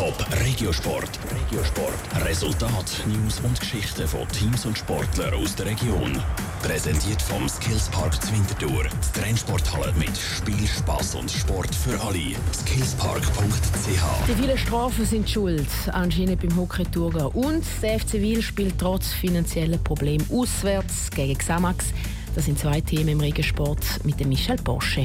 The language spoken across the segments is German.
Top Regiosport. Regiosport. Resultat, News und Geschichten von Teams und Sportlern aus der Region. Präsentiert vom Skillspark Zwintertour. Die Trennsporthalle mit Spiel, Spaß und Sport für alle. Skillspark.ch. Die vielen Strafen sind schuld, anscheinend beim Hockey Thurgau. Und der FC Wil spielt trotz finanzieller Probleme auswärts gegen Xamax. Das sind zwei Themen im Regensport mit dem Michel Porsche.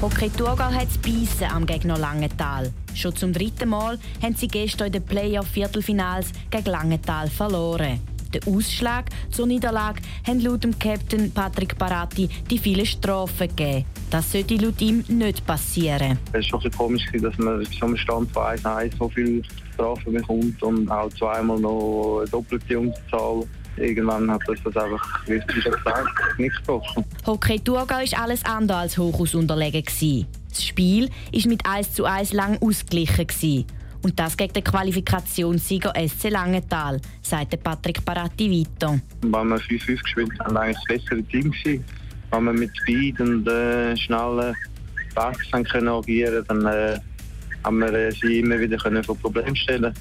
Hockey Thurgau hat es Beißen am Gegner Langenthal. Schon zum dritten Mal haben sie gestern in den Playoff-Viertelfinals gegen Langenthal verloren. Den Ausschlag zur Niederlage haben laut dem Captain Patrick Barati die vielen Strafen gegeben. Das sollte laut ihm nicht passieren. Es war schon komisch, dass man so einem Stand von 1 so viele Strafen bekommt und auch zweimal noch eine doppelte Unterzahl irgendwann hat uns das einfach, wie schon gesagt, nicht gesprochen. Hockey Thurgau war alles andere als Hochhaus unterlegen. Das Spiel war mit 1 zu 1 lang ausgeglichen. Und das gegen den Qualifikationssieger SC Langenthal, sagt Patrick Paratti weiter. Wenn wir 5-5 gespielt haben, war eigentlich das bessere Team. Gewesen. Wenn wir mit Speed und äh, schnellen Backs agieren können, dann äh, haben wir äh, sie immer wieder vor Probleme stellen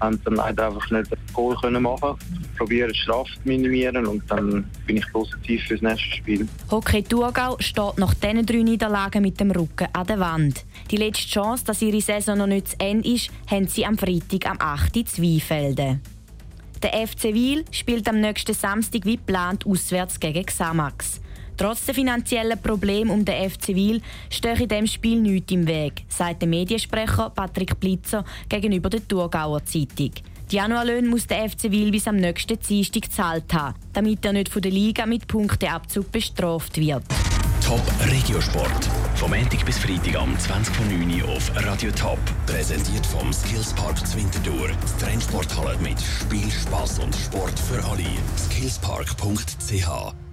haben dann leider einfach nicht das Goal können machen probieren Strafe zu minimieren und dann bin ich positiv fürs nächste Spiel. Hockey Thurgau steht nach diesen drei Niederlagen mit dem Rücken an der Wand. Die letzte Chance, dass ihre Saison noch nicht zu Ende ist, haben sie am Freitag am 8. Zweifelden. Der FC Wil spielt am nächsten Samstag wie geplant auswärts gegen Xamax. Trotz der finanziellen Probleme um den FC Wil stehe in diesem Spiel nichts im Weg, sagt der Mediensprecher Patrick Blitzer gegenüber der Thurgauer Zeitung. Die Januarlöhne muss der FC Wil bis am nächsten Dienstag gezahlt haben, damit er nicht von der Liga mit Punkteabzug bestraft wird. Top Regiosport. Vom Montag bis Freitag am 20.09 Uhr auf Radio Top. Präsentiert vom Skillspark Zwintertour. Die Trennsporthalle mit Spiel, Spaß und Sport für alle. Skillspark.ch